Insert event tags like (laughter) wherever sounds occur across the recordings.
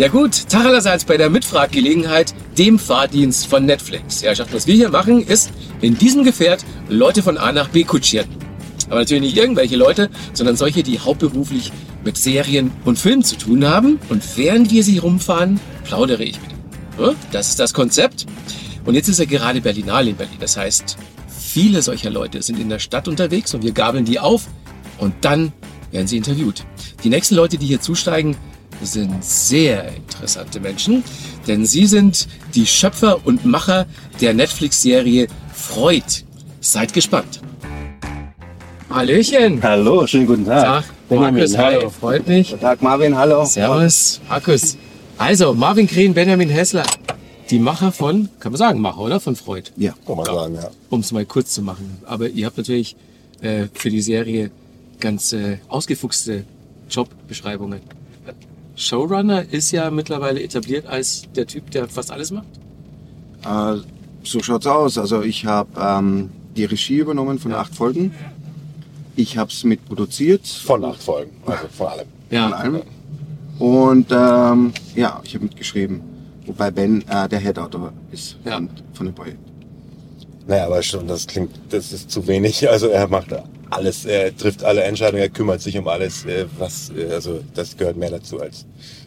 Ja gut, Tag allerseits bei der Mitfraggelegenheit, dem Fahrdienst von Netflix. Ja, was wir hier machen, ist in diesem Gefährt Leute von A nach B kutschieren. Aber natürlich nicht irgendwelche Leute, sondern solche, die hauptberuflich mit Serien und Filmen zu tun haben. Und während wir sie rumfahren, plaudere ich mit ihnen. Das ist das Konzept. Und jetzt ist er gerade Berlinale in Berlin. Das heißt, viele solcher Leute sind in der Stadt unterwegs und wir gabeln die auf und dann werden sie interviewt. Die nächsten Leute, die hier zusteigen, sind sehr interessante Menschen, denn sie sind die Schöpfer und Macher der Netflix-Serie Freud. Seid gespannt. Hallöchen. Hallo, schönen guten Tag. Tag. Markus, hallo. Hi, freut mich. Guten Tag, Marvin, hallo. Servus, Markus. Also, Marvin Krehn, Benjamin Hessler. Die Macher von, kann man sagen, Macher, oder? Von Freud. Ja, kann man sagen, ja. Um es mal kurz zu machen. Aber ihr habt natürlich äh, für die Serie ganz äh, ausgefuchste Jobbeschreibungen. Showrunner ist ja mittlerweile etabliert als der Typ, der fast alles macht. Äh, so schaut's aus. Also ich habe ähm, die Regie übernommen von ja. acht Folgen. Ich habe es mitproduziert. Von acht Folgen, also von allem. Ja. Von allem. Und ähm, ja, ich habe mitgeschrieben. Wobei Ben äh, der Head-Autor ist ja. von, von dem Projekt. Naja, aber schon, das klingt, das ist zu wenig. Also er macht alles, er trifft alle Entscheidungen, er kümmert sich um alles, äh, was, äh, also das gehört mehr dazu als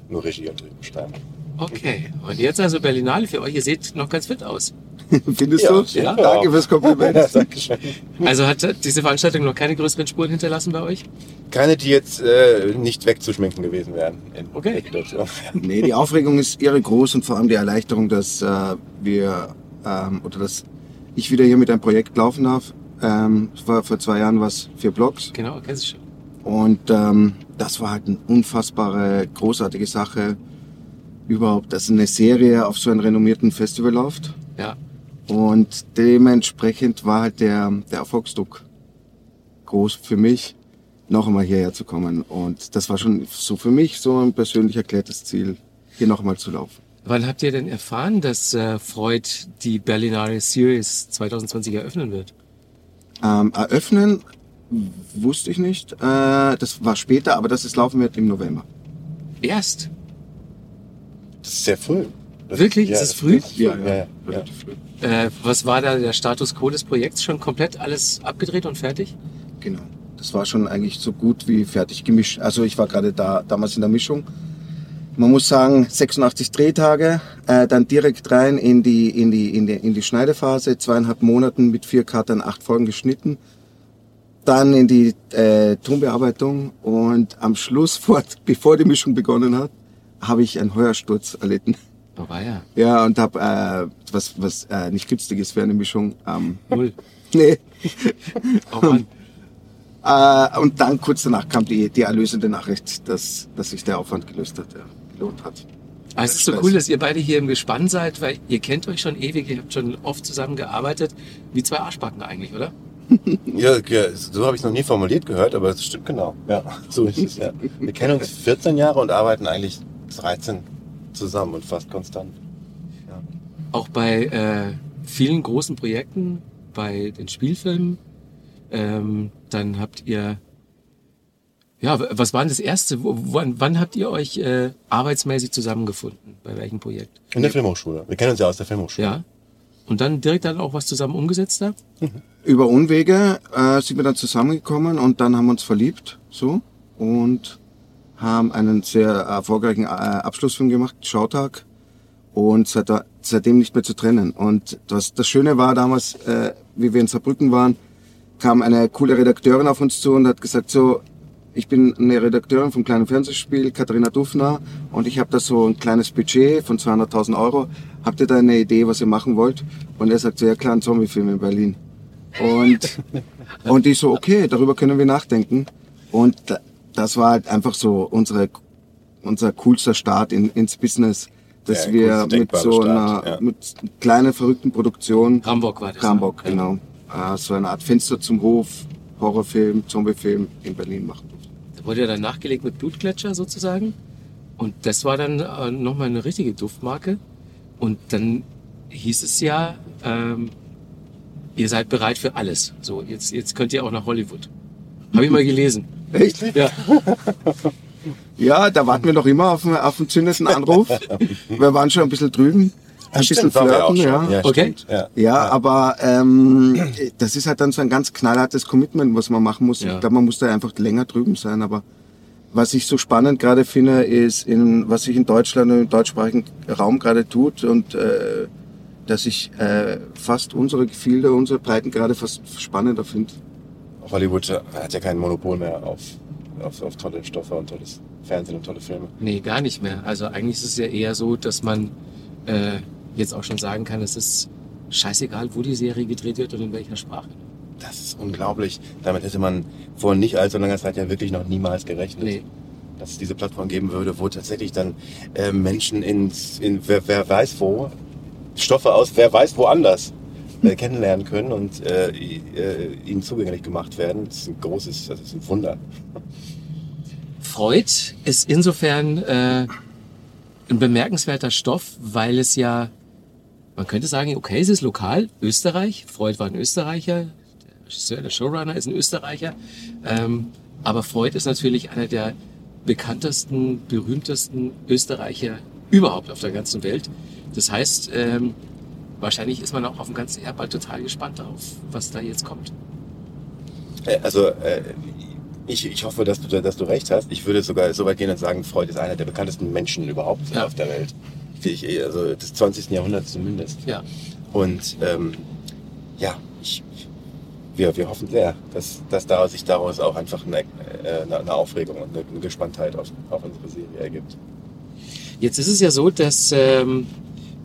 nur Regie und Drehbuchschreiben. Okay, und jetzt also Berlinale für euch, ihr seht noch ganz fit aus. (laughs) Findest ja, du? Ja. Danke fürs Kompliment. Ja, (laughs) Dankeschön. Also hat diese Veranstaltung noch keine größeren Spuren hinterlassen bei euch? Keine, die jetzt äh, nicht wegzuschminken gewesen wären. okay. (laughs) nee, die Aufregung ist irre groß und vor allem die Erleichterung, dass äh, wir ähm, oder dass ich wieder hier mit einem Projekt laufen darf. Ähm, war vor zwei Jahren was für Blogs. Genau, kennst du schon. Und ähm, das war halt eine unfassbare, großartige Sache. Überhaupt, dass eine Serie auf so einem renommierten Festival läuft. Ja. Und dementsprechend war halt der, der Erfolgsdruck groß für mich, noch einmal hierher zu kommen. Und das war schon so für mich so ein persönlich erklärtes Ziel, hier noch einmal zu laufen. Wann habt ihr denn erfahren, dass äh, Freud die Berlinale Series 2020 eröffnen wird? Ähm, eröffnen wusste ich nicht. Äh, das war später, aber das ist laufen wird im November. Erst? Das ist sehr früh. Das Wirklich? Ist, ja, ist es früh? Ja, ja, ja, relativ früh. Äh, was war da der Status quo des Projekts? Schon komplett alles abgedreht und fertig? Genau. Das war schon eigentlich so gut wie fertig gemischt. Also ich war gerade da damals in der Mischung man muss sagen, 86 Drehtage, äh, dann direkt rein in die, in die, in die, in die Schneidephase, zweieinhalb Monaten mit vier Karten, acht Folgen geschnitten, dann in die äh, Tonbearbeitung und am Schluss, (laughs) vor, bevor die Mischung begonnen hat, habe ich einen Heuersturz erlitten. Oh, war ja. Ja, und habe äh, was, was äh, nicht günstig ist für eine Mischung. Ähm, Null. (laughs) Nee. Oh Mann. (laughs) äh, und dann kurz danach kam die, die erlösende Nachricht, dass, dass sich der Aufwand gelöst hat. Ja gelohnt hat. Aber es ist so cool, dass ihr beide hier im Gespann seid, weil ihr kennt euch schon ewig, ihr habt schon oft zusammen gearbeitet, wie zwei Arschbacken eigentlich, oder? (laughs) ja, ja, so habe ich es noch nie formuliert gehört, aber es stimmt genau. Ja, (laughs) so ist es ja. Wir kennen uns 14 Jahre und arbeiten eigentlich 13 zusammen und fast konstant. Ja. Auch bei äh, vielen großen Projekten, bei den Spielfilmen, ähm, dann habt ihr ja, was war denn das erste? Wann, wann habt ihr euch äh, arbeitsmäßig zusammengefunden? Bei welchem Projekt? In der Filmhochschule. Wir kennen uns ja aus der Filmhochschule. Ja. Und dann direkt dann auch was zusammen umgesetzt da? Mhm. Über Unwege äh, sind wir dann zusammengekommen und dann haben wir uns verliebt, so und haben einen sehr erfolgreichen äh, Abschlussfilm gemacht, Schautag, und seit, seitdem nicht mehr zu trennen. Und das, das Schöne war damals, äh, wie wir in Saarbrücken waren, kam eine coole Redakteurin auf uns zu und hat gesagt so, ich bin eine Redakteurin vom kleinen Fernsehspiel, Katharina Dufner, und ich habe da so ein kleines Budget von 200.000 Euro. Habt ihr da eine Idee, was ihr machen wollt? Und er sagt so, ja klar, ein Zombiefilm in Berlin. Und, (laughs) und ich so, okay, darüber können wir nachdenken. Und das war halt einfach so unsere, unser coolster Start in, ins Business, dass ja, wir mit so einer Start, ja. mit kleiner verrückten Produktion Hamburg war das. Hamburg, ne? genau. Äh, so eine Art Fenster zum Hof, Horrorfilm, Zombiefilm in Berlin machen wurde ja dann nachgelegt mit Blutgletscher sozusagen. Und das war dann äh, nochmal eine richtige Duftmarke. Und dann hieß es ja, ähm, ihr seid bereit für alles. So, jetzt, jetzt könnt ihr auch nach Hollywood. Habe ich mal gelesen. Echt? Ja. (laughs) Ja, da warten wir noch immer auf, einen- auf zündenden Anruf. wir waren schon ein bisschen drüben. Ein bisschen Stimmt, flirten, schon. ja. Okay. Ja. Ja, aber ähm, das ist halt dann so ein ganz knallhartes Commitment, was man machen muss. Ja. Ich glaube, man muss da einfach länger drüben sein. Aber was ich so spannend gerade finde, ist, in, was sich in Deutschland und im deutschsprachigen Raum gerade tut und äh, dass ich äh, fast unsere Gefilde, unsere Breiten gerade fast spannender finde. Hollywood hat ja kein Monopol mehr auf, auf, auf tolle Stoffe und tolles Fernsehen und tolle Filme. Nee, gar nicht mehr. Also eigentlich ist es ja eher so, dass man äh, jetzt auch schon sagen kann, es ist scheißegal, wo die Serie gedreht wird und in welcher Sprache. Das ist unglaublich. Damit hätte man vor nicht allzu langer Zeit ja wirklich noch niemals gerechnet. Nee. Dass es diese Plattform geben würde, wo tatsächlich dann äh, Menschen ins, in wer, wer weiß wo, Stoffe aus wer weiß woanders äh, kennenlernen können und äh, äh, ihnen zugänglich gemacht werden. Das ist ein großes, das ist ein Wunder. Freud ist insofern äh, ein bemerkenswerter Stoff, weil es ja, man könnte sagen, okay, es ist lokal, Österreich, Freud war ein Österreicher, der Regisseur, der Showrunner ist ein Österreicher, ähm, aber Freud ist natürlich einer der bekanntesten, berühmtesten Österreicher überhaupt auf der ganzen Welt. Das heißt, ähm, wahrscheinlich ist man auch auf dem ganzen Erdball total gespannt darauf, was da jetzt kommt. Äh, Also äh, ich, ich hoffe, dass du, dass du recht hast. Ich würde sogar so weit gehen und sagen, Freud ist einer der bekanntesten Menschen überhaupt Ja. auf der Welt. Ich, also des 20. Jahrhunderts zumindest. Ja. Und ähm, ja, ich, wir, wir hoffen sehr, dass, dass daraus, sich daraus auch einfach eine, äh, eine, eine Aufregung und eine, eine Gespanntheit auf, auf unsere Serie ergibt. Jetzt ist es ja so, dass ähm,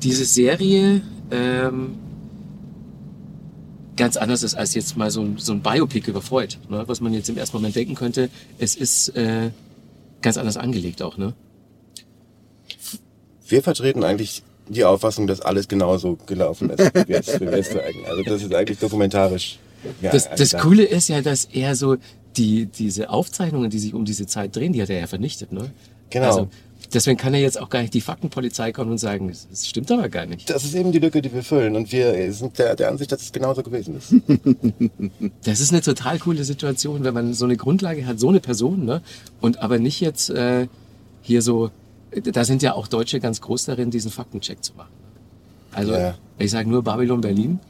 diese Serie ähm, ganz anders ist als jetzt mal so ein, so ein Biopic über Freud, ne? was man jetzt im ersten Moment denken könnte. Es ist äh, ganz anders angelegt auch, ne? Wir vertreten eigentlich die Auffassung, dass alles genauso gelaufen ist, wie wir es, es zeigen. Also das ist eigentlich dokumentarisch. Ja, Das, das. Coole ist ja, dass er so die diese Aufzeichnungen, die sich um diese Zeit drehen, die hat er ja vernichtet, ne? Genau. Also, deswegen kann er jetzt auch gar nicht die Faktenpolizei kommen und sagen, das, das stimmt aber gar nicht. Das ist eben die Lücke, die wir füllen. Und wir sind der, der Ansicht, dass es genauso gewesen ist. (laughs) Das ist eine total coole Situation, wenn man so eine Grundlage hat, so eine Person, ne? Und aber nicht jetzt äh, hier so, da sind ja auch Deutsche ganz groß darin, diesen Faktencheck zu machen. Also Ja. ich sage nur Babylon Berlin.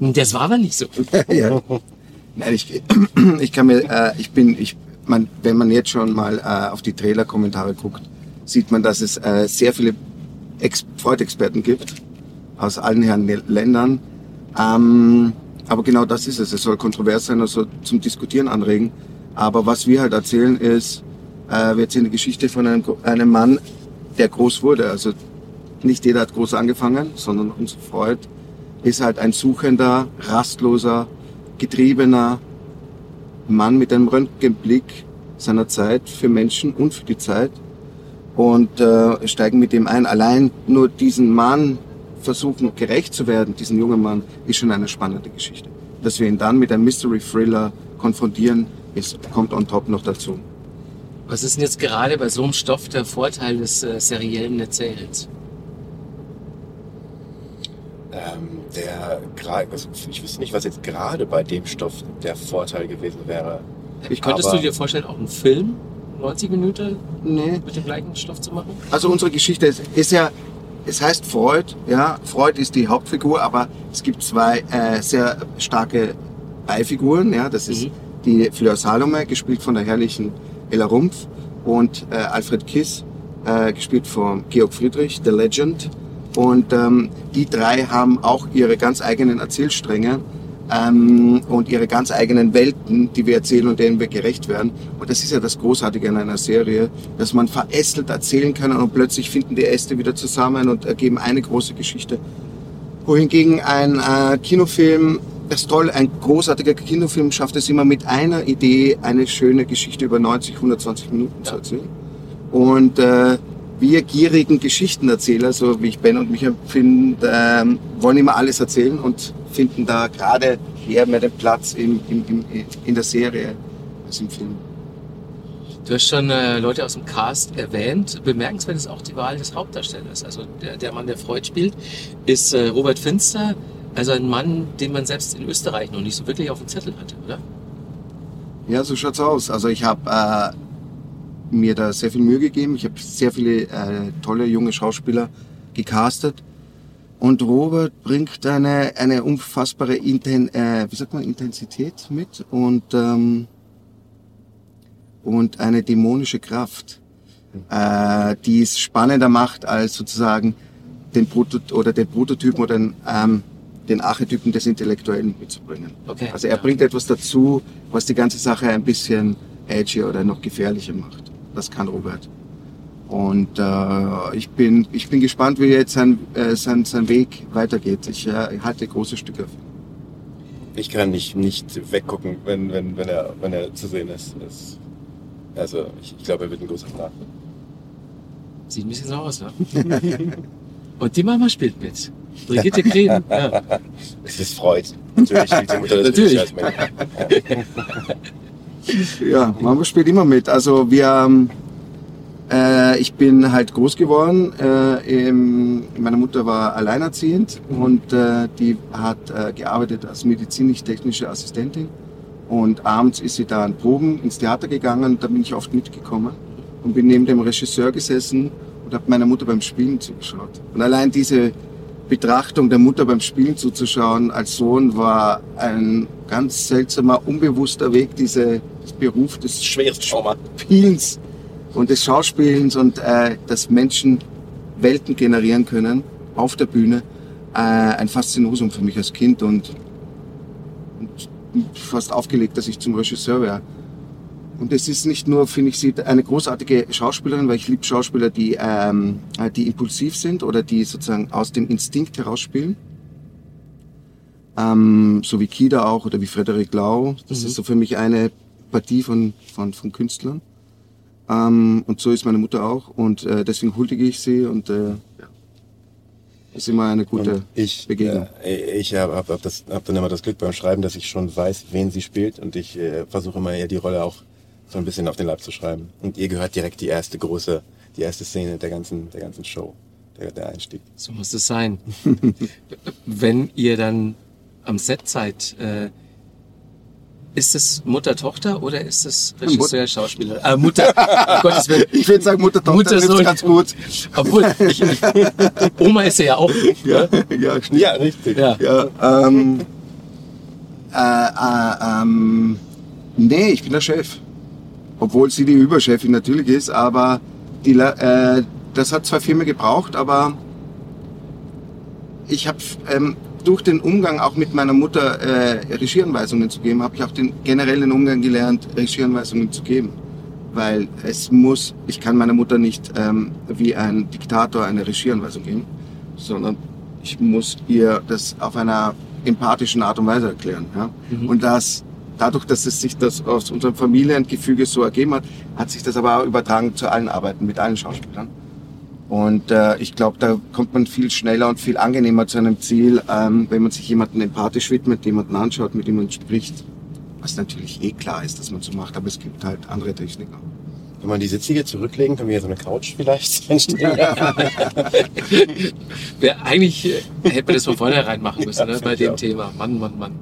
Das war aber nicht so. (laughs) ja. Nein, ich, (clears throat) ich kann mir, äh, ich bin, ich, man, wenn man jetzt schon mal äh, auf die Trailer-Kommentare guckt, sieht man, dass es äh, sehr viele Ex Freud-Experten gibt aus allen Herren Ländern. Ähm, aber genau das ist es. Es soll kontrovers sein, soll zum Diskutieren anregen. Aber was wir halt erzählen ist, äh, wir erzählen die Geschichte von einem, einem Mann, der groß wurde. Also nicht jeder hat groß angefangen, sondern unser Freud ist halt ein suchender, rastloser, getriebener Mann mit einem Röntgenblick seiner Zeit für Menschen und für die Zeit und äh, steigen mit dem ein. Allein nur diesen Mann versuchen gerecht zu werden, diesen jungen Mann, ist schon eine spannende Geschichte. Dass wir ihn dann mit einem Mystery Thriller konfrontieren, ist, kommt on top noch dazu. Was ist denn jetzt gerade bei so einem Stoff der Vorteil des äh, seriellen Erzählens? Ähm, der gerade, also ich wüsste nicht, was jetzt gerade bei dem Stoff der Vorteil gewesen wäre. Ich- Könntest aber- du dir vorstellen, auch einen Film, 90 Minuten, Nee. mit dem gleichen Stoff zu machen? Also unsere Geschichte ist, ist ja, es heißt Freud, ja, Freud ist die Hauptfigur, aber es gibt zwei äh, sehr starke Beifiguren, ja, das ist Mhm. die Fleur Salome, gespielt von der herrlichen Ella Rumpf und äh, Alfred Kiss, äh, gespielt von Georg Friedrich, The Legend. Und ähm, die drei haben auch ihre ganz eigenen Erzählstränge ähm, und ihre ganz eigenen Welten, die wir erzählen und denen wir gerecht werden. Und das ist ja das Großartige an einer Serie, dass man verästelt erzählen kann und plötzlich finden die Äste wieder zusammen und ergeben eine große Geschichte. Wohingegen ein äh, Kinofilm, das ist toll, ein großartiger Kinofilm schafft es immer mit einer Idee, eine schöne Geschichte über 90, 120 Minuten zu erzählen. Und äh, wir gierigen Geschichtenerzähler, so wie ich Ben und mich empfinden, ähm, wollen immer alles erzählen und finden da gerade eher mehr den Platz im, im, im, in der Serie als im Film. Du hast schon äh, Leute aus dem Cast erwähnt. Bemerkenswert ist auch die Wahl des Hauptdarstellers. Also der, der Mann, der Freud spielt, ist äh, Robert Finster. Also ein Mann, den man selbst in Österreich noch nicht so wirklich auf dem Zettel hatte, oder? Ja, so schaut's aus. Also ich habe äh, mir da sehr viel Mühe gegeben. Ich habe sehr viele äh, tolle junge Schauspieler gecastet. Und Robert bringt eine, eine unfassbare Inten, äh, wie sagt man, Intensität mit und, ähm, und eine dämonische Kraft, äh, die es spannender macht als sozusagen den Proto oder den Prototypen oder den, ähm, den Archetypen des Intellektuellen mitzubringen. Okay. Also er bringt etwas dazu, was die ganze Sache ein bisschen edgy oder noch gefährlicher macht. Das kann Robert. Und äh, ich bin ich bin gespannt, wie jetzt sein, äh, sein, sein Weg weitergeht. Ich äh, halte große Stücke. Ich kann nicht, nicht weggucken, wenn, wenn, wenn, er, wenn er zu sehen ist. Es, also ich, ich glaube, er wird ein großer Star. Sieht ein bisschen so aus, ne? (laughs) Und die Mama spielt mit. Brigitte Green. (laughs) Ja. Es ist Freud. Natürlich spielt die Mutter Natürlich. (laughs) Ja, Mama spielt immer mit. Also wir, ähm, äh, ich bin halt groß geworden. Äh, im, meine Mutter war alleinerziehend und äh, die hat äh, gearbeitet als medizinisch-technische Assistentin. Und abends ist sie da an Proben ins Theater gegangen und da bin ich oft mitgekommen und bin neben dem Regisseur gesessen und habe meiner Mutter beim Spielen zugeschaut. Und allein diese Betrachtung der Mutter beim Spielen zuzuschauen als Sohn war ein ganz seltsamer, unbewusster Weg, diese Beruf des. Spielens und des Schauspielens und äh, dass Menschen Welten generieren können auf der Bühne. Äh, ein Faszinosum für mich als Kind und, und fast aufgelegt, dass ich zum Regisseur wäre. Und es ist nicht nur, finde ich, sie eine großartige Schauspielerin, weil ich liebe Schauspieler, die, ähm, äh, die impulsiv sind oder die sozusagen aus dem Instinkt herausspielen. Ähm, so wie Kida auch oder wie Frederik Lau. Das ist so für mich eine Partie von, von, von Künstlern. Ähm, und so ist meine Mutter auch. Und äh, deswegen huldige ich sie und äh, ja. ist immer eine gute Und ich, Begegnung. äh, ich habe hab, hab das, hab dann immer das Glück beim Schreiben, dass ich schon weiß, wen sie spielt und ich äh, versuche immer eher die Rolle auch so ein bisschen auf den Leib zu schreiben. Und ihr gehört direkt die erste große, die erste Szene der ganzen, der ganzen Show, der, der Einstieg. So muss es sein. (laughs) Wenn ihr dann am Set seid, äh, ist es Mutter-Tochter oder ist es Regisseur, Schauspieler? Äh, Mutter, (laughs) um Gottes Willen. Ich würde sagen, Mutter, Tochter Mutter, Sohn. ganz gut. Obwohl, ich, ich, Oma ist ja auch. Ja, ja, stimmt. Ja, richtig. Ja. Ja, ähm, äh, äh, ähm, nee, ich bin der Chef. Obwohl sie die Überchefin natürlich ist, aber die, äh, das hat zwar Firmen gebraucht, aber ich habe ähm, durch den Umgang auch mit meiner Mutter äh, Regieanweisungen zu geben, habe ich auch den generellen Umgang gelernt, Regieanweisungen zu geben. Weil es muss, ich kann meiner Mutter nicht ähm, wie ein Diktator eine Regieanweisung geben, sondern ich muss ihr das auf einer empathischen Art und Weise erklären. Ja? Und das, dadurch, dass es sich das aus unserem Familiengefüge so ergeben hat, hat sich das aber auch übertragen zu allen Arbeiten mit allen Schauspielern. Und äh, ich glaube, da kommt man viel schneller und viel angenehmer zu einem Ziel, ähm, wenn man sich jemanden empathisch widmet, jemanden anschaut, mit dem man spricht. Was natürlich eh klar ist, dass man so macht, aber es gibt halt andere Techniken. Wenn man die Sitze hier zurücklegen, können wir hier so eine Couch vielleicht (laughs) entstehen. (laughs) Eigentlich hätte man das von vornherein machen müssen, ne, bei ich dem auch. Thema. Mann, Mann, Mann.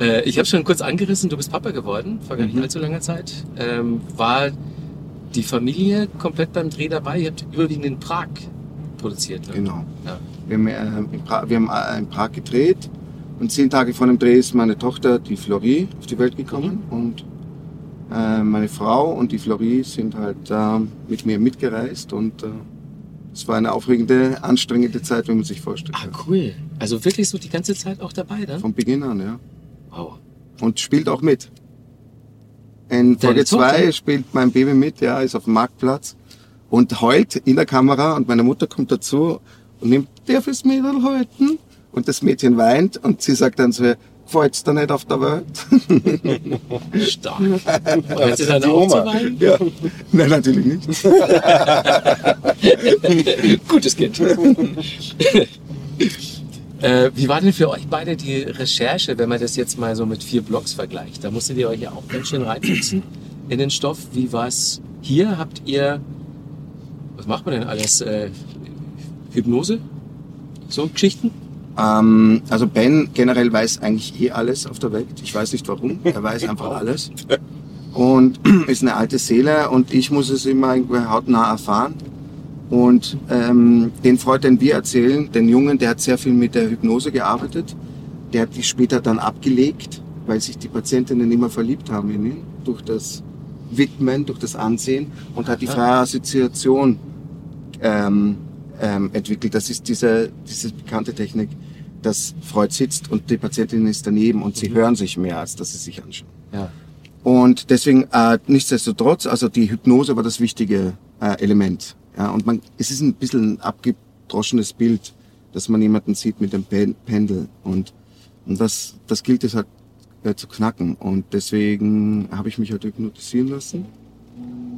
Äh, ich habe schon kurz angerissen, du bist Papa geworden, vor gar nicht Mhm. allzu langer Zeit. Ähm, war die Familie komplett beim Dreh dabei? Ihr habt überwiegend in Prag produziert. Ne? Genau. Ja. Wir haben, äh, in Prag, wir haben äh, in Prag gedreht und zehn Tage vor dem Dreh ist meine Tochter, die Florie, auf die Welt gekommen und äh, meine Frau und die Florie sind halt mit mir mitgereist und äh, es war eine aufregende, anstrengende Zeit, wenn man sich vorstellt. Ah, cool. Also wirklich so die ganze Zeit auch dabei dann? Von Beginn an, ja. Und spielt auch mit. In Folge Tochter? 2 spielt mein Baby mit, ja, ist auf dem Marktplatz und heult in der Kamera und meine Mutter kommt dazu und nimmt, darf das Mädel halten? Und das Mädchen weint und sie sagt dann so, gefällt's dir nicht auf der Welt? (laughs) Stark. Hört sie dann auch Oma. ja. Nein, natürlich nicht. (laughs) Gutes Kind. (laughs) äh, wie war denn für euch beide die Recherche, wenn man das jetzt mal so mit vier Blogs vergleicht? Da musstet ihr euch ja auch ganz schön reinfuchsen in den Stoff. Wie war es hier? Habt ihr, was macht man denn alles? Äh, Hypnose? So Geschichten? Ähm, also Ben generell weiß eigentlich eh alles auf der Welt. Ich weiß nicht warum. Er weiß (laughs) einfach alles. und (clears throat) ist eine alte Seele und ich muss es immer irgendwie hautnah erfahren. Und ähm, den Freund, den wir erzählen, den Jungen, der hat sehr viel mit der Hypnose gearbeitet. Der hat die später dann abgelegt, weil sich die Patientinnen immer verliebt haben in ihn, durch das Widmen, durch das Ansehen und hat die freie Assoziation ähm, ähm, entwickelt. Das ist diese, diese bekannte Technik, dass Freud sitzt und die Patientin ist daneben und sie hören sich mehr, als dass sie sich anschauen. Ja. Und deswegen, äh, nichtsdestotrotz, also die Hypnose war das wichtige äh, Element. Ja, und man, es ist ein bisschen ein abgedroschenes Bild, dass man jemanden sieht mit dem Pen Pendel. Und, und das, das gilt es halt äh, zu knacken. Und deswegen habe ich mich halt hypnotisieren lassen.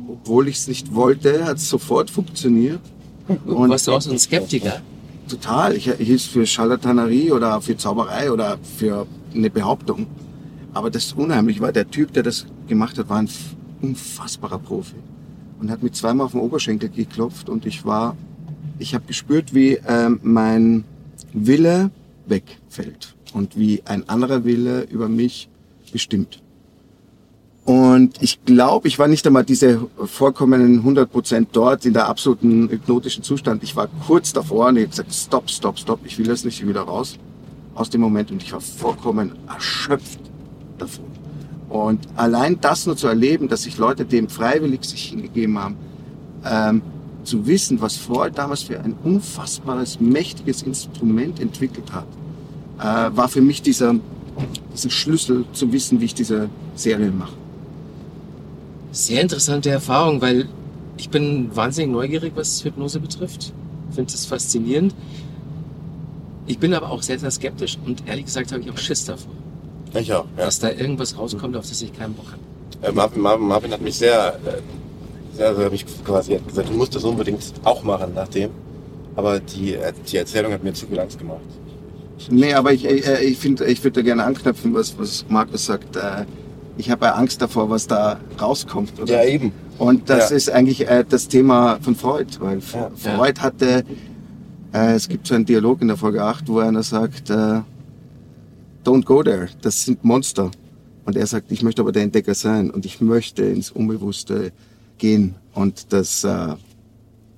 Obwohl ich es nicht wollte, hat es sofort funktioniert. (laughs) Und warst du auch so ein Skeptiker? Total. Ich hielt es für Scharlatanerie oder für Zauberei oder für eine Behauptung. Aber das Unheimliche war, der Typ, der das gemacht hat, war ein unfassbarer Profi. Und hat mir zweimal auf den Oberschenkel geklopft und ich war, ich habe gespürt, wie ähm, mein Wille wegfällt und wie ein anderer Wille über mich bestimmt. Und ich glaube, ich war nicht einmal diese vollkommenen 100 Prozent dort in der absoluten hypnotischen Zustand. Ich war kurz davor und ich habe gesagt, stopp, stopp, stopp, ich will das nicht wieder raus aus dem Moment und ich war vollkommen erschöpft davon. Und allein das nur zu erleben, dass sich Leute dem freiwillig sich hingegeben haben, ähm, zu wissen, was Freud damals für ein unfassbares, mächtiges Instrument entwickelt hat, äh, war für mich dieser, dieser Schlüssel zu wissen, wie ich diese Serie mache. Sehr interessante Erfahrung, weil ich bin wahnsinnig neugierig, was Hypnose betrifft. Finde es faszinierend. Ich bin aber auch sehr, sehr skeptisch und ehrlich gesagt habe ich auch Schiss davor. Ich auch, ja. Dass da irgendwas rauskommt, auf das ich keinen Bock habe. Äh, Marvin, Marvin, Marvin hat mich sehr, äh, sehr, hat mich quasi gesagt, du musst das unbedingt auch machen nachdem. Aber die, äh, die Erzählung hat mir zu viel Angst gemacht. Nee, aber ich, äh, ich finde, ich würde gerne anknüpfen, was, was Markus sagt. Äh, ich habe ja Angst davor, was da rauskommt. Oder? Ja, eben. Und das Ja. ist eigentlich äh, das Thema von Freud, weil Ja. Freud hatte, äh, es gibt so einen Dialog in der Folge 8, wo einer sagt, äh, don't go there, das sind Monster. Und er sagt, ich möchte aber der Entdecker sein und ich möchte ins Unbewusste gehen. Und das, äh,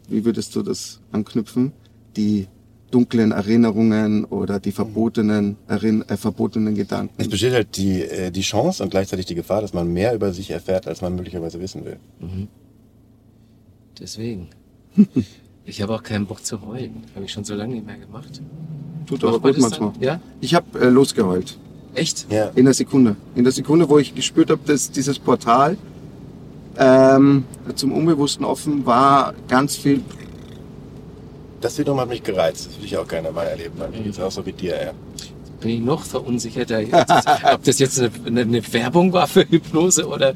wie würdest du das anknüpfen? Die dunklen Erinnerungen oder die verbotenen, Erinn äh, verbotenen Gedanken. Es besteht halt die, äh, die Chance und gleichzeitig die Gefahr, dass man mehr über sich erfährt, als man möglicherweise wissen will. Deswegen. (laughs) Ich habe auch keinen Bock zu heulen. Habe ich schon so lange nicht mehr gemacht. Tut aber gut dann? manchmal. Ja? Ich habe äh, losgeheult. Echt? Ja. In der Sekunde. In der Sekunde, wo ich gespürt habe, dass dieses Portal ähm, zum Unbewussten offen war, ganz viel. Das wiederum hat mich gereizt. Das will ich auch gerne mal erleben. Mir geht's auch so wie dir, ja. Bin ich noch verunsicherter, jetzt, ob das jetzt eine, eine, eine Werbung war für Hypnose oder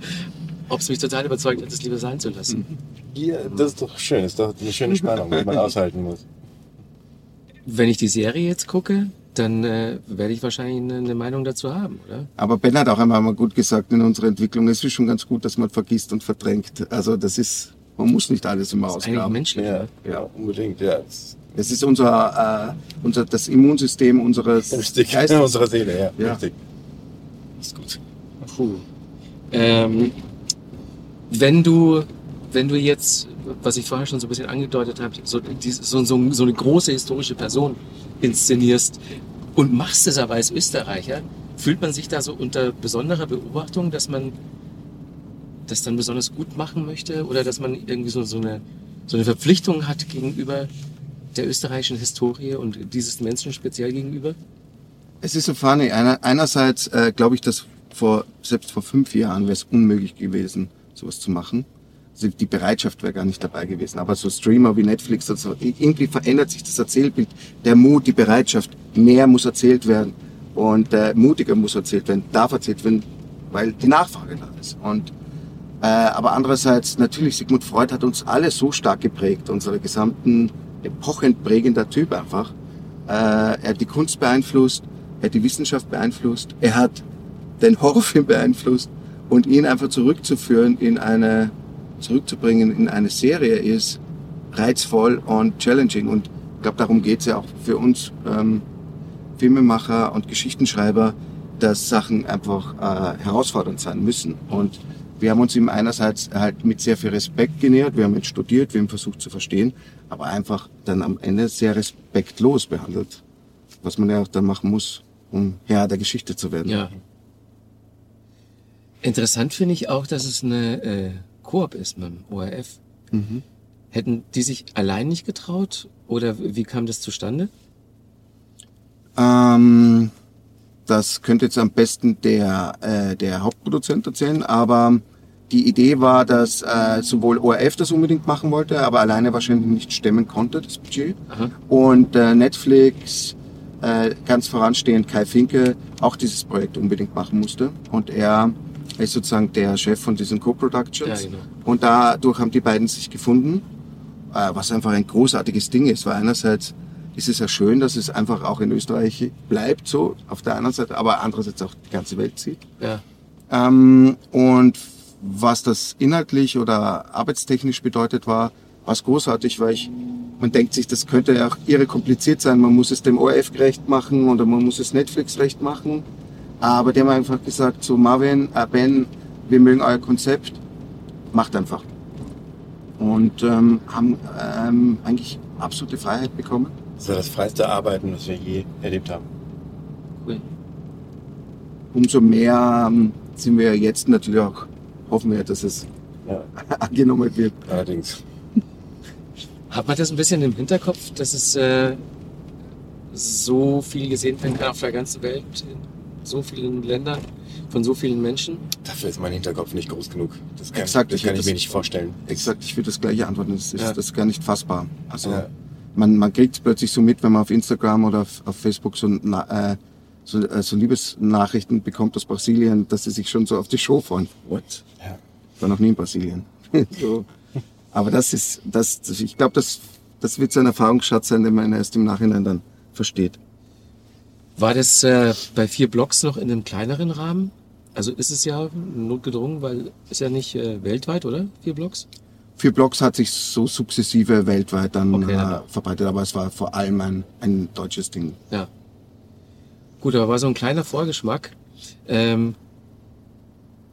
ob es mich total überzeugt hat, das lieber sein zu lassen. Hier, das ist doch schön. Das ist doch eine schöne Spannung, die man aushalten muss. Wenn ich die Serie jetzt gucke, dann äh, werde ich wahrscheinlich eine, eine Meinung dazu haben, oder? Aber Ben hat auch einmal mal gut gesagt in unserer Entwicklung, es ist schon ganz gut, dass man vergisst und verdrängt. Also das ist, man muss nicht alles immer Das ist eigentlich ausgraben. menschlich. Ja, ja, unbedingt. Ja, das ist unser, äh, unser das Immunsystem unseres (laughs) ist richtig. Geistes. (laughs) Unserer Seele, ja. Ja. Richtig. Ist gut. Puh. Ähm, wenn du, wenn du jetzt, was ich vorher schon so ein bisschen angedeutet habe, so, so, so, so eine große historische Person inszenierst und machst es aber als Österreicher, fühlt man sich da so unter besonderer Beobachtung, dass man das dann besonders gut machen möchte oder dass man irgendwie so, so, eine, so eine Verpflichtung hat gegenüber der österreichischen Historie und dieses Menschen speziell gegenüber? Es ist so funny. Einer, einerseits äh, glaube ich, dass vor selbst vor fünf Jahren wäre es unmöglich gewesen, sowas zu machen. Also die Bereitschaft wäre gar nicht dabei gewesen. Aber so Streamer wie Netflix, und so, irgendwie verändert sich das Erzählbild. Der Mut, die Bereitschaft, mehr muss erzählt werden und äh, mutiger muss erzählt werden, darf erzählt werden, weil die Nachfrage da ist. Und äh, aber andererseits natürlich Sigmund Freud hat uns alle so stark geprägt, unsere gesamten epochenprägender Typ einfach. Äh, er hat die Kunst beeinflusst, er hat die Wissenschaft beeinflusst, er hat den Horrorfilm beeinflusst und ihn einfach zurückzuführen in eine, zurückzubringen in eine Serie ist reizvoll und challenging und ich glaube, darum geht's ja auch für uns ähm, Filmemacher und Geschichtenschreiber, dass Sachen einfach äh, herausfordernd sein müssen und wir haben uns ihm einerseits halt mit sehr viel Respekt genähert, wir haben ihn studiert, wir haben versucht zu verstehen, aber einfach dann am Ende sehr respektlos behandelt, was man ja auch dann machen muss, um Herr der Geschichte zu werden. Ja. Interessant finde ich auch, dass es eine äh, Koop ist mit dem ORF. Hätten die sich allein nicht getraut oder wie kam das zustande? Ähm, das könnte jetzt am besten der, äh, der Hauptproduzent erzählen, aber die Idee war, dass äh, sowohl ORF das unbedingt machen wollte, aber alleine wahrscheinlich nicht stemmen konnte, das Budget. Aha. Und äh, Netflix, äh, ganz voranstehend Kai Finke, auch dieses Projekt unbedingt machen musste. Und er ist sozusagen der Chef von diesen Co-Productions. Ja, genau. Und dadurch haben die beiden sich gefunden, äh, was einfach ein großartiges Ding ist, weil einerseits ist es ja schön, dass es einfach auch in Österreich bleibt, so auf der einen Seite, aber andererseits auch die ganze Welt sieht. Ja. Ähm, und was das inhaltlich oder arbeitstechnisch bedeutet, war, war es großartig, weil ich, man denkt sich, das könnte ja auch irre kompliziert sein. Man muss es dem ORF gerecht machen oder man muss es Netflix recht machen. Aber die haben einfach gesagt, so Marvin, äh Ben, wir mögen euer Konzept, macht einfach. Und ähm, haben ähm, eigentlich absolute Freiheit bekommen. Das war das freiste Arbeiten, was wir je erlebt haben. Cool. Umso mehr ähm, sind wir jetzt natürlich auch, hoffen wir, dass es Ja, (laughs) angenommen wird. allerdings. Hat man das ein bisschen im Hinterkopf, dass es äh, so viel gesehen werden kann auf der ganzen Welt, so vielen Ländern, von so vielen Menschen? Dafür ist mein Hinterkopf nicht groß genug. Das kann, Exakt, das ich kann ich mir das- nicht vorstellen. Exakt, ich würde das gleiche antworten. Das ist, Ja. das ist gar nicht fassbar. Also Ja. man, man kriegt plötzlich so mit, wenn man auf Instagram oder auf, auf Facebook so, na, äh, so, äh, so Liebesnachrichten bekommt aus Brasilien, dass sie sich schon so auf die Show freuen. What? Ja. Ich war noch nie in Brasilien. (laughs) so. Aber das ist, das, das ich glaube, das, das wird so ein Erfahrungsschatz sein, den man erst im Nachhinein dann versteht. War das äh, bei vier Blocks noch in einem kleineren Rahmen? Also ist es ja notgedrungen, weil ist ja nicht äh, weltweit, oder? Vier Blocks? Vier Blogs hat sich so sukzessive weltweit dann Okay, äh, dann- verbreitet, aber es war vor allem ein, ein deutsches Ding. Ja. Gut, aber war so ein kleiner Vorgeschmack. Ähm,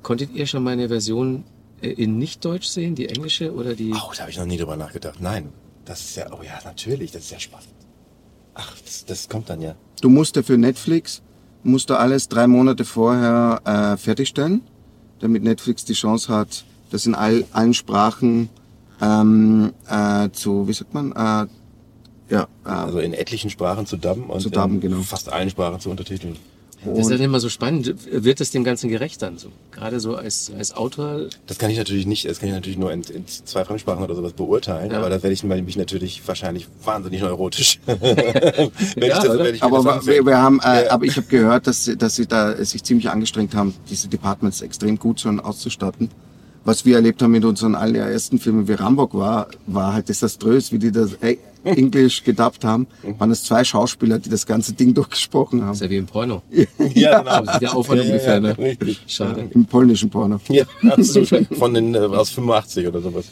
konntet ihr schon meine Version äh, in Nicht-Deutsch sehen, die englische oder die? Oh, da habe ich noch nie drüber nachgedacht. Nein, das ist ja, oh ja, natürlich, das ist ja spannend. Ach, das, das kommt dann ja. Du musst ja für Netflix, musst du alles drei Monate vorher äh, fertigstellen, damit Netflix die Chance hat, das in all, allen Sprachen ähm, äh, zu, wie sagt man, äh, ja, äh, Also in etlichen Sprachen zu dubben und Zu dubben, in genau. fast allen Sprachen zu untertiteln. Das ist ja immer so spannend. Wird das dem Ganzen gerecht dann? So, gerade so als, als Autor? Das kann ich natürlich nicht, das kann ich natürlich nur in, in zwei Fremdsprachen oder sowas beurteilen, Ja. aber da werde ich mich natürlich wahrscheinlich wahnsinnig neurotisch. (laughs) wenn ich Ja, das, aber wir, wir haben, äh, Ja. aber ich habe gehört, dass sie, dass sie da sich ziemlich angestrengt haben, diese Departments extrem gut schon auszustatten. Was wir erlebt haben mit unseren allerersten Filmen wie Rambock war, war halt desaströs, wie die das äh, (laughs) Englisch gedubbt haben. Waren es zwei Schauspieler, die das ganze Ding (laughs) durchgesprochen haben. ist ja wie im Porno. (laughs) ja, genau. Also der Aufwand ungefähr, ne? Richtig. Schade. Im polnischen Porno. Ja, absolut. Von den, äh, aus 85 oder sowas.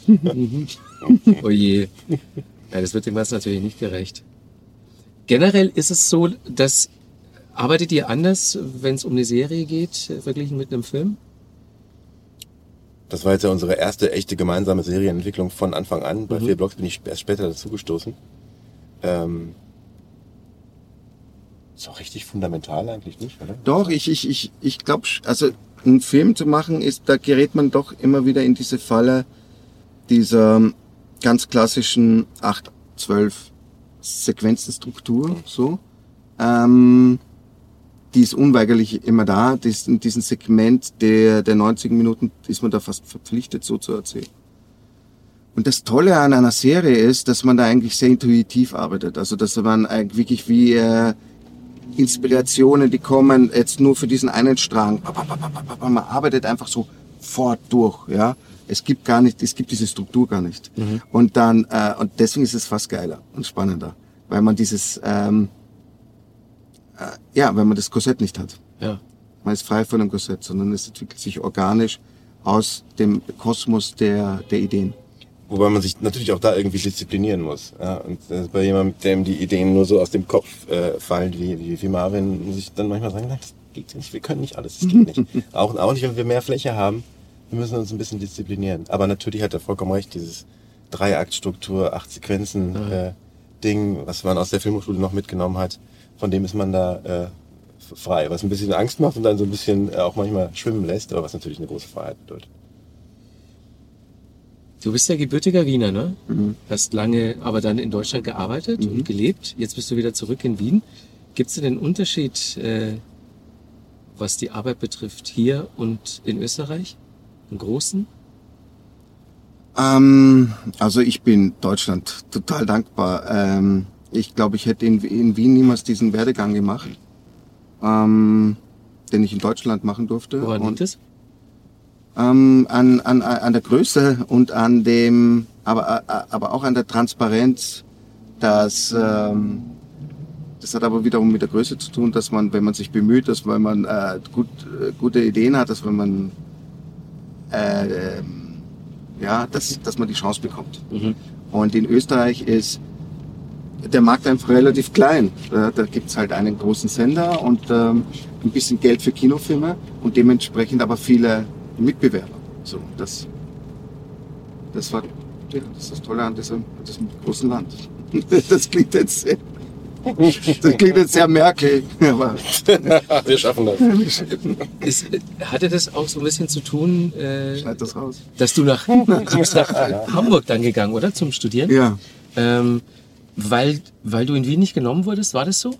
Oh je. Ja, das wird dem Ganzen natürlich nicht gerecht. Generell ist es so, dass arbeitet ihr anders, wenn es um eine Serie geht, äh, verglichen mit einem Film? Das war jetzt ja unsere erste echte gemeinsame Serienentwicklung von Anfang an. Bei vier Blogs bin ich erst später dazugestoßen. Ähm, ist auch richtig fundamental eigentlich nicht, oder? Doch, ich, ich, ich, ich glaube, also einen Film zu machen, ist, da gerät man doch immer wieder in diese Falle dieser ganz klassischen 8, 12 Sequenzenstruktur, so. Ähm, die ist unweigerlich immer da. Die ist in diesem Segment der, der 90 Minuten ist man da fast verpflichtet, so zu erzählen. Und das Tolle an einer Serie ist, dass man da eigentlich sehr intuitiv arbeitet. Also, dass man wirklich wie, äh, Inspirationen, die kommen jetzt nur für diesen einen Strang. Man arbeitet einfach so fort durch, ja. Es gibt gar nicht, es gibt diese Struktur gar nicht. Und dann, äh, und deswegen ist es fast geiler und spannender, weil man dieses, ähm, äh, ja, wenn man das Korsett nicht hat. Ja. Man ist frei von dem Korsett, sondern es entwickelt sich organisch aus dem Kosmos der, der Ideen. Wobei man sich natürlich auch da irgendwie disziplinieren muss. Ja, und äh, bei jemandem, dem die Ideen nur so aus dem Kopf äh, fallen, wie, wie, wie Marvin, muss ich dann manchmal sagen, nein, das geht nicht, wir können nicht alles, das geht nicht. (laughs) auch, auch nicht, wenn wir mehr Fläche haben, Wir müssen uns ein bisschen disziplinieren. Aber natürlich hat er vollkommen recht, dieses Dreiaktstruktur, acht Sequenzen äh, Ding, was man aus der Filmhochschule noch mitgenommen hat, von dem ist man da äh, frei. Was ein bisschen Angst macht und dann so ein bisschen äh, auch manchmal schwimmen lässt, aber was natürlich eine große Freiheit bedeutet. Du bist ja gebürtiger Wiener, ne? Hast lange aber dann in Deutschland gearbeitet und gelebt. Jetzt bist du wieder zurück in Wien. Gibt es denn einen Unterschied, äh, was die Arbeit betrifft, hier und in Österreich? Einen großen? Ähm, also ich bin Deutschland total dankbar. Ähm, ich glaube, ich hätte in, in Wien niemals diesen Werdegang gemacht, ähm, den ich in Deutschland machen durfte. Woran liegt es? ähm, an, an, an der Größe und an dem, aber, aber auch an der Transparenz, dass ähm, das hat aber wiederum mit der Größe zu tun, dass man, wenn man sich bemüht, dass wenn man äh, gut, äh, gute Ideen hat, dass wenn man äh, ähm, ja, dass, dass man die Chance bekommt. Mhm. Und in Österreich ist der Markt einfach relativ klein. Da, da gibt's halt einen großen Sender und ähm, ein bisschen Geld für Kinofilme und dementsprechend aber viele Mitbewerber. So, das, das war ja, das ist das Tolle an diesem, an diesem großen Land. (laughs) Das klingt jetzt sehr, das klingt jetzt sehr Merkel, aber (laughs) Wir schaffen das. Ist, hatte das auch so ein bisschen zu tun, äh, das raus. dass du nach, du (laughs) bist nach Hamburg dann gegangen, oder? Zum Studieren? Ja, Ähm, weil, weil du in Wien nicht genommen wurdest, war das so?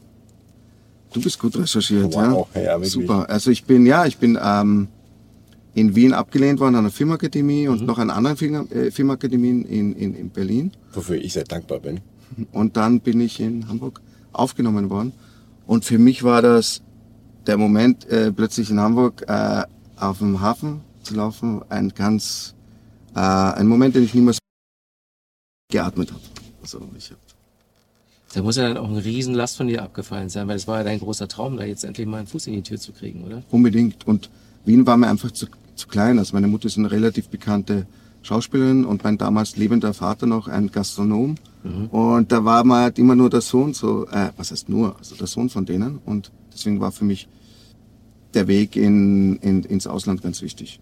du bist gut recherchiert, Wow, ja. ja. Super. Also ich bin, ja, ich bin ähm, in Wien abgelehnt worden an der Filmakademie und noch an anderen Film, äh, Filmakademien in, in, in Berlin. Wofür ich sehr dankbar bin. Und dann bin ich in Hamburg aufgenommen worden. Und für mich war das der Moment, äh, plötzlich in Hamburg äh, auf dem Hafen zu laufen, ein ganz, äh, ein Moment, den ich niemals geatmet habe. Also ich hab, Da muss ja dann auch ein Riesenlast von dir abgefallen sein, weil es war ja dein großer Traum, da jetzt endlich mal einen Fuß in die Tür zu kriegen, oder? unbedingt. Und Wien war mir einfach zu, zu klein. Also meine Mutter ist eine relativ bekannte Schauspielerin und mein damals lebender Vater noch ein Gastronom. Und da war man halt immer nur der Sohn, so, äh, was heißt nur, also der Sohn von denen. Und deswegen war für mich der Weg in, in, ins Ausland ganz wichtig.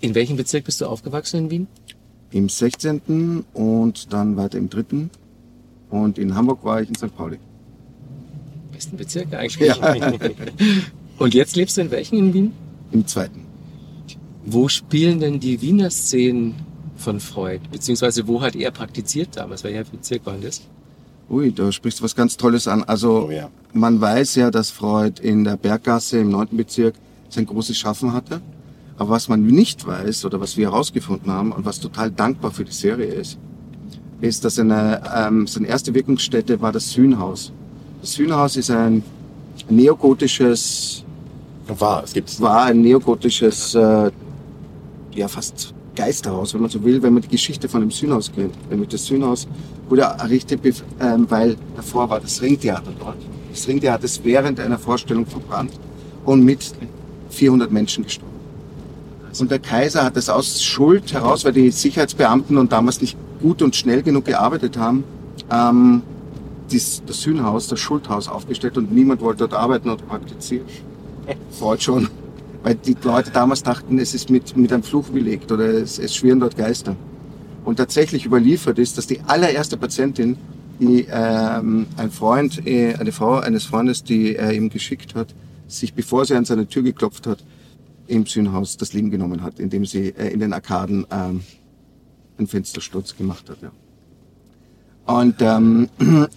In welchem Bezirk bist du aufgewachsen in Wien? Im 16. und dann weiter im 3. Und in Hamburg war ich in St. Pauli. Besten Bezirk eigentlich. (laughs) Und jetzt lebst du in welchen in Wien? Im 2. Wo spielen denn die Wiener Szenen von Freud? Beziehungsweise wo hat er praktiziert damals? Welcher Bezirk war das? Ui, da sprichst du was ganz Tolles an. Also Oh ja. man weiß ja, dass Freud in der Berggasse im 9. Bezirk sein großes Schaffen hatte. Aber was man nicht weiß oder was wir herausgefunden haben und was total dankbar für die Serie ist, ist, dass eine, ähm, seine erste Wirkungsstätte war das Sühnhaus. Das Sühnhaus ist ein neogotisches, War, es gibt war ein neogotisches, äh, ja fast Geisterhaus, wenn man so will, wenn man die Geschichte von dem Sühnhaus kennt. Nämlich das Sühnhaus wurde errichtet, ähm, weil davor war das Ringtheater dort. Das Ringtheater ist während einer Vorstellung verbrannt und mit 400 Menschen gestorben. Und der Kaiser hat das aus Schuld heraus, weil die Sicherheitsbeamten und damals nicht gut und schnell genug gearbeitet haben, ähm, dies, das Sühnhaus, das Schuldhaus aufgestellt und niemand wollte dort arbeiten oder praktizieren. Freud schon. Weil die Leute damals dachten, es ist mit, mit einem Fluch belegt oder es, es schwirren dort Geister. Und tatsächlich überliefert ist, dass die allererste Patientin, die ähm, ein Freund, äh, eine Frau eines Freundes, die er ihm geschickt hat, sich bevor sie an seine Tür geklopft hat, im Sühnhaus das Leben genommen hat, indem sie äh, in den Arkaden ähm, einen Fenstersturz gemacht hat. Ja. Und ähm, (clears throat)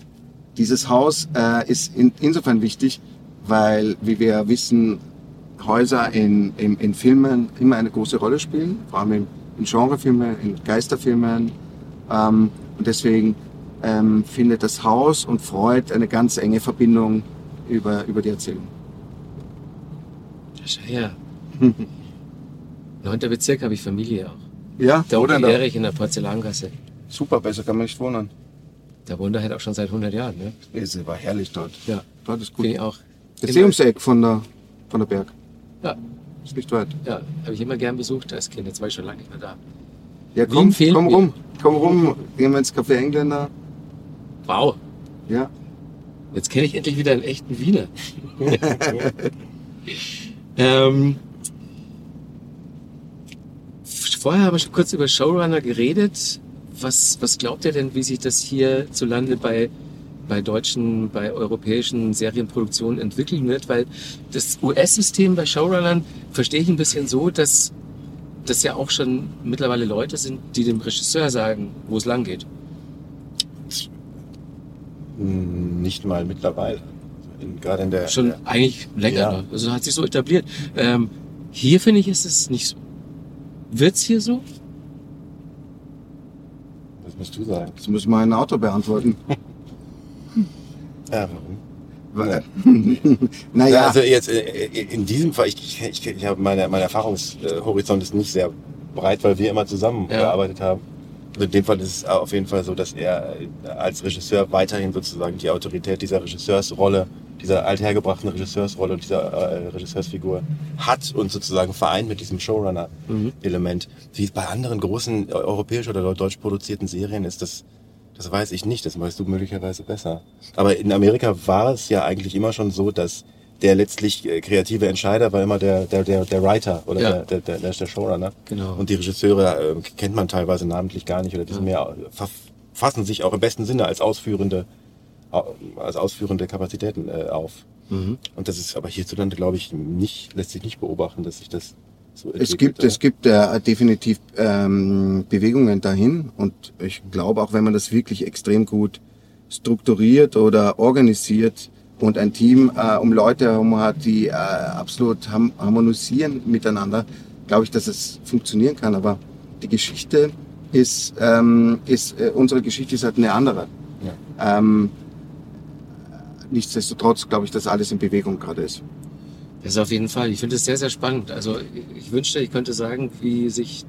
dieses Haus äh, ist in, insofern wichtig, weil, wie wir wissen, Häuser in, in, in Filmen immer eine große Rolle spielen, vor allem in, in Genrefilmen, in Geisterfilmen. Ähm, und deswegen ähm, findet das Haus und Freud eine ganz enge Verbindung über, über die Erzählung. Ja, schau (laughs) her. Neunter Bezirk habe ich Familie auch. Ja, Der? Onkel Erich in der Porzellangasse. Super, besser kann man nicht wohnen. Der wohnt da halt auch schon seit 100 Jahren, ne? Es war herrlich dort. Ja, Dort ist gut. finde ich auch. Das Museumseck von der, von der Berg. Ja, Ist nicht weit. ja, habe ich immer gern besucht als Kind. Jetzt war ich schon lange nicht mehr da. Ja, Wien komm, fehlt komm rum. Komm rum. Gehen wir ins Café Engländer. Wow, Ja. jetzt kenne ich endlich wieder einen echten Wiener. (laughs) (laughs) ähm, vorher haben wir schon kurz über Showrunner geredet. Was, was glaubt ihr denn, wie sich das hierzulande bei, bei deutschen, bei europäischen Serienproduktionen entwickeln wird? Weil das US-System bei Showrunnern verstehe ich ein bisschen so, dass das ja auch schon mittlerweile Leute sind, die dem Regisseur sagen, wo es lang geht. Hm, Nicht mal mittlerweile. In, gerade in der. Schon eigentlich länger. Ja. Also hat sich so etabliert. Ähm, hier finde ich, ist es nicht so. Wird's hier so? Was musst du sagen? Das muss mein Auto beantworten. (laughs) Ja, warum? Weil, Ja, (laughs) naja, also jetzt äh, in diesem Fall, ich, ich, ich, habe meine, mein Erfahrungshorizont ist nicht sehr breit, weil wir immer zusammen Ja. gearbeitet haben. Also in dem Fall ist es auf jeden Fall so, dass er als Regisseur weiterhin sozusagen die Autorität dieser Regisseursrolle, dieser althergebrachten Regisseursrolle und dieser äh, Regisseursfigur hat und sozusagen vereint mit diesem Showrunner-Element. Wie es bei anderen großen äh, europäisch oder deutsch produzierten Serien ist, das das weiß ich nicht, das weißt du möglicherweise besser. Aber in Amerika war es ja eigentlich immer schon so, dass der letztlich äh, kreative Entscheider war immer der, der, der, der Writer oder Ja. der, der, der, der, Showrunner. Genau. Und die Regisseure äh, kennt man teilweise namentlich gar nicht oder die sind mehr, äh, fa- fassen sich auch im besten Sinne als ausführende, au- als ausführende Kapazitäten äh, auf. Mhm. Und das ist aber hierzulande, glaube ich, nicht, lässt sich nicht beobachten, dass sich das so es entwickelt, gibt, oder? es gibt äh, definitiv ähm, Bewegungen dahin und ich glaube auch, wenn man das wirklich extrem gut strukturiert oder organisiert und ein Team äh, um Leute herum hat, die äh, absolut ham harmonisieren miteinander, glaube ich, dass es funktionieren kann. Aber die Geschichte ist, ähm, ist äh, unsere Geschichte ist halt eine andere. Ja. Ähm, nichtsdestotrotz glaube ich, dass alles in Bewegung gerade ist. Das ist auf jeden Fall. Ich finde es sehr, sehr spannend. Also ich wünschte, ich könnte sagen, wie sich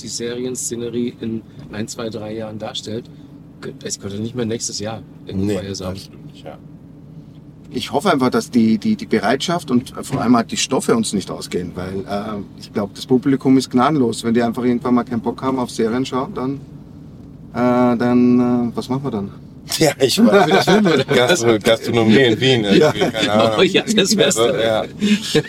die Serienszenerie in ein, zwei, drei Jahren darstellt. Ich könnte nicht mehr nächstes Jahr irgendwie Nee, vorher sagen. absolut ja. ich hoffe einfach, dass die, die, die Bereitschaft und vor allem halt die Stoffe uns nicht ausgehen, weil äh, ich glaube, das Publikum ist gnadenlos. Wenn die einfach irgendwann mal keinen Bock haben auf Serien schauen, dann, äh, dann äh, was machen wir dann? Ja, ich war wieder Filme. Gastro Gastronomie in Wien. irgendwie, Keine Ahnung. (laughs) Oh ja, das wär's Also, ja. Ich,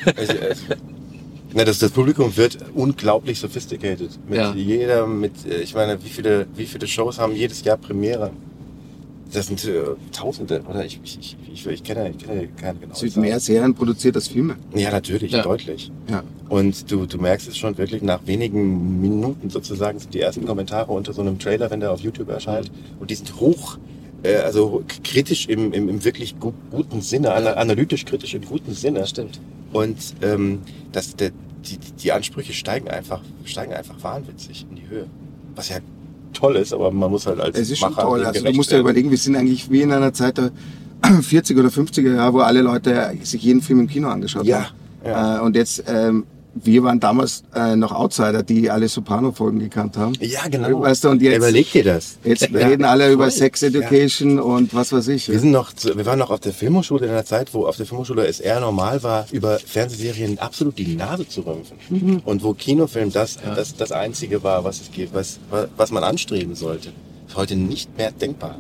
ne, das, das Publikum wird unglaublich sophisticated. Mit Ja. jeder, mit, äh, ich meine, wie viele, wie viele Shows haben jedes Jahr Premiere? Das sind äh, Tausende, oder? Ich, ich, ich, ich, ich kenne, ich kenne keine genau. Es wird mehr Serien produziert als Filme. Ja, natürlich, Ja. deutlich. Ja. Und du, du merkst es schon wirklich nach wenigen Minuten sozusagen sind die ersten Kommentare unter so einem Trailer, wenn der auf YouTube erscheint. Und die sind hoch, äh, also kritisch im, im, im wirklich gu guten Sinne, ana analytisch kritisch im guten Sinne. Das stimmt. Und ähm, das, der, die, die Ansprüche steigen einfach, steigen einfach wahnwitzig in die Höhe. Was ja toll ist, aber man muss halt als Es ist schon Macher toll. dem Also du musst werden. überlegen, wir sind eigentlich wie in einer Zeit der (clears throat) 40er oder 50er Jahre, wo alle Leute sich jeden Film im Kino angeschaut Ja, haben. ja. Äh, und jetzt, ähm, wir waren damals äh, noch Outsider, die alle Soprano-Folgen gekannt haben. Ja, genau. Weißt du, und jetzt, Überleg dir das. jetzt (laughs) Ja, reden alle über voll. Sex Education und was weiß ich. Wir sind noch, zu- wir waren noch auf der Filmhochschule in einer Zeit, wo auf der Filmhochschule es eher normal war, über Fernsehserien absolut die Nase zu rümpfen. Mhm. Und wo Kinofilm das, das, das einzige war, was es gibt, was, was man anstreben sollte. Ist heute nicht mehr denkbar.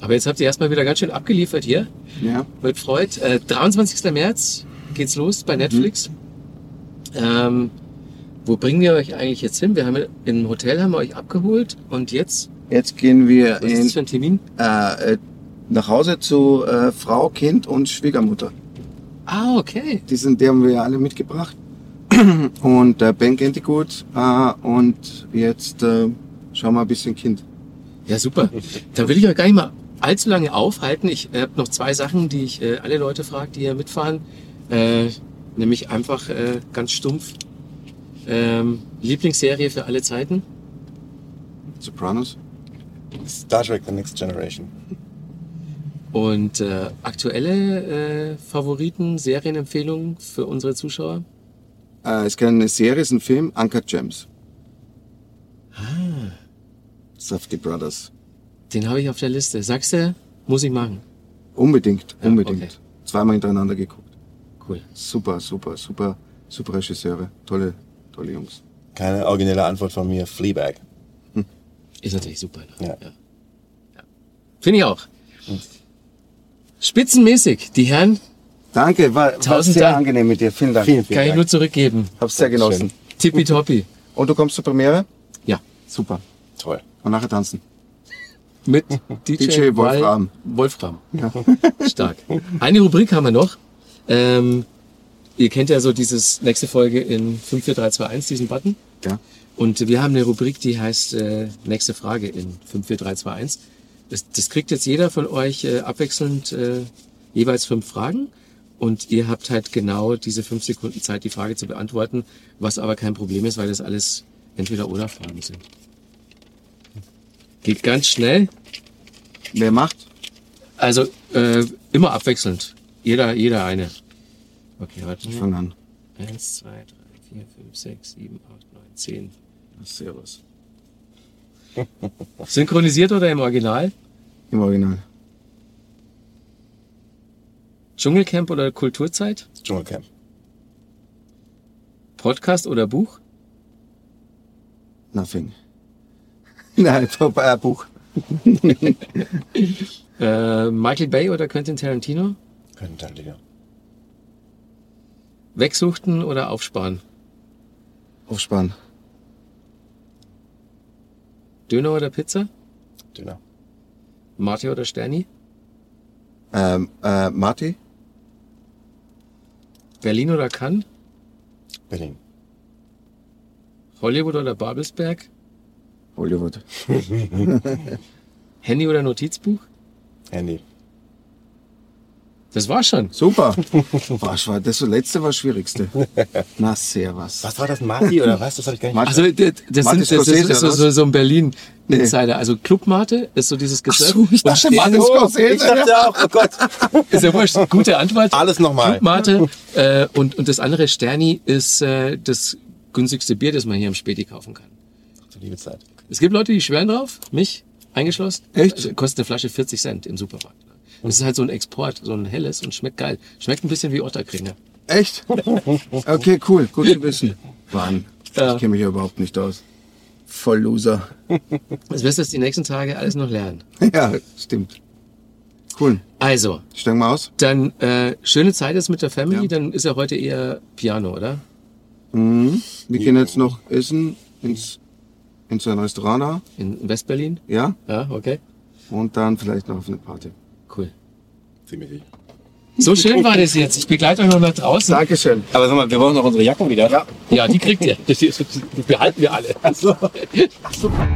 Aber jetzt habt ihr erstmal wieder ganz schön abgeliefert hier ja. mit Freud. Äh, 23. März geht's los bei Netflix. Ähm, wo bringen wir euch eigentlich jetzt hin? Wir haben im Hotel haben wir euch abgeholt und jetzt, Jetzt gehen wir was ist in, das für ein Termin? äh, äh, nach Hause zu äh, Frau, Kind und Schwiegermutter. Ah, okay. Die, sind, die haben wir ja alle mitgebracht. (clears throat) Und äh, Ben kennt die gut. Äh, und jetzt äh, schauen wir ein bisschen Kind. Ja, super. Dann will ich euch gar nicht mal allzu lange aufhalten. Ich äh, habe noch zwei Sachen, die ich äh, alle Leute frage, die hier mitfahren. Äh, nämlich einfach äh, ganz stumpf. Ähm, Lieblingsserie für alle Zeiten? Sopranos. Star Trek The Next Generation. Und äh, aktuelle äh, Favoriten, Serienempfehlungen für unsere Zuschauer? Äh, es ist keine Serie, es ist ein Film. Uncut Gems. Ah. Safety Brothers. Den habe ich auf der Liste. Sagst du, muss ich machen. Unbedingt, Ja, unbedingt. okay. Zweimal hintereinander geguckt. Cool. Super, super, super, super Regisseure. Tolle, tolle Jungs. Keine originelle Antwort von mir. Fleabag. Ist natürlich super. Ne? Ja. Ja. Finde ich auch. Spitzenmäßig. Die Herren Danke, war, war Tausend sehr Dank. angenehm mit dir. Vielen Dank. Vielen, vielen kann ich Dank. nur zurückgeben. Hab's sehr genossen. Tippitoppi. Und du kommst zur Premiere? Ja. Super. Toll. Und nachher tanzen. Mit (laughs) DJ, DJ Wolfram. Wolfram. Stark. Eine Rubrik haben wir noch. Ähm, ihr kennt ja so dieses nächste Folge in 54321, diesen Button. Ja. Und wir haben eine Rubrik, die heißt äh, nächste Frage in 54321. Das, das kriegt jetzt jeder von euch äh, abwechselnd äh, jeweils fünf Fragen. Und ihr habt halt genau diese fünf Sekunden Zeit, die Frage zu beantworten, was aber kein Problem ist, weil das alles entweder oder Fragen sind. Geht ganz schnell. Wer macht? Also äh, immer abwechselnd. Jeder, jeder eine. Okay, warte. Ich fange an. Eins, zwei, drei, vier, fünf, sechs, sieben, acht, neun, zehn. Servus. (laughs) Synchronisiert oder im Original? Im Original. Dschungelcamp oder Kulturzeit? Dschungelcamp. Podcast oder Buch? Nothing. (laughs) Nein, top, (laughs) äh, Buch. Äh, Michael Bay oder Quentin Tarantino? Können Talentino. Wegsuchten oder aufsparen? Aufsparen. Döner oder Pizza? Döner. Marty oder Sterni? Ähm, äh, Marty? Berlin oder Cannes? Berlin. Hollywood oder Babelsberg? Hollywood. (laughs) (laughs) Handy oder Notizbuch? Handy. Das war schon. Super. Was war das? letzte war das Schwierigste. Na, servus. Was war das, Marty oder was? Das habe ich gar nicht Marty- Also das, das, sind, das ist so, oder so, so ein Berlin Nee. Insider. Also Clubmate ist so dieses Gesurf. so, ich dachte, Martin Scorsese. Ich dachte auch, oh Gott. (laughs) Ist ja wurscht. Gute Antwort. Alles nochmal. Clubmate. Äh, und, und das andere Sterni ist äh, das günstigste Bier, das man hier im Späti kaufen kann. Zur Liebezeit. Es gibt Leute, die schwören drauf, mich eingeschlossen. Echt? Also, kostet eine Flasche 40 Cent im Supermarkt. Das ist halt so ein Export, so ein helles und schmeckt geil. Schmeckt ein bisschen wie Otterkringer. Echt? Okay, cool. Gut zu wissen. Mann, Ja. ich kenne mich ja überhaupt nicht aus. Voll Loser. Das wirst du jetzt die nächsten Tage alles noch lernen. (laughs) Ja, stimmt. Cool. Also, Steigen wir aus. dann äh, schöne Zeit jetzt mit der Family, Ja. dann ist ja heute eher Piano, oder? Mhm. Wir gehen jetzt noch essen ins, in so ein Restaurant. In Westberlin? Ja? Ja, okay. Und dann vielleicht noch auf eine Party. Ziemlich. So schön war das jetzt. Ich begleite euch noch nach draußen. Dankeschön. Aber sag mal, wir brauchen noch unsere Jacken wieder. Ja. Ja, die kriegt ihr. Die, behalten wir alle. Ach so. (laughs) Super.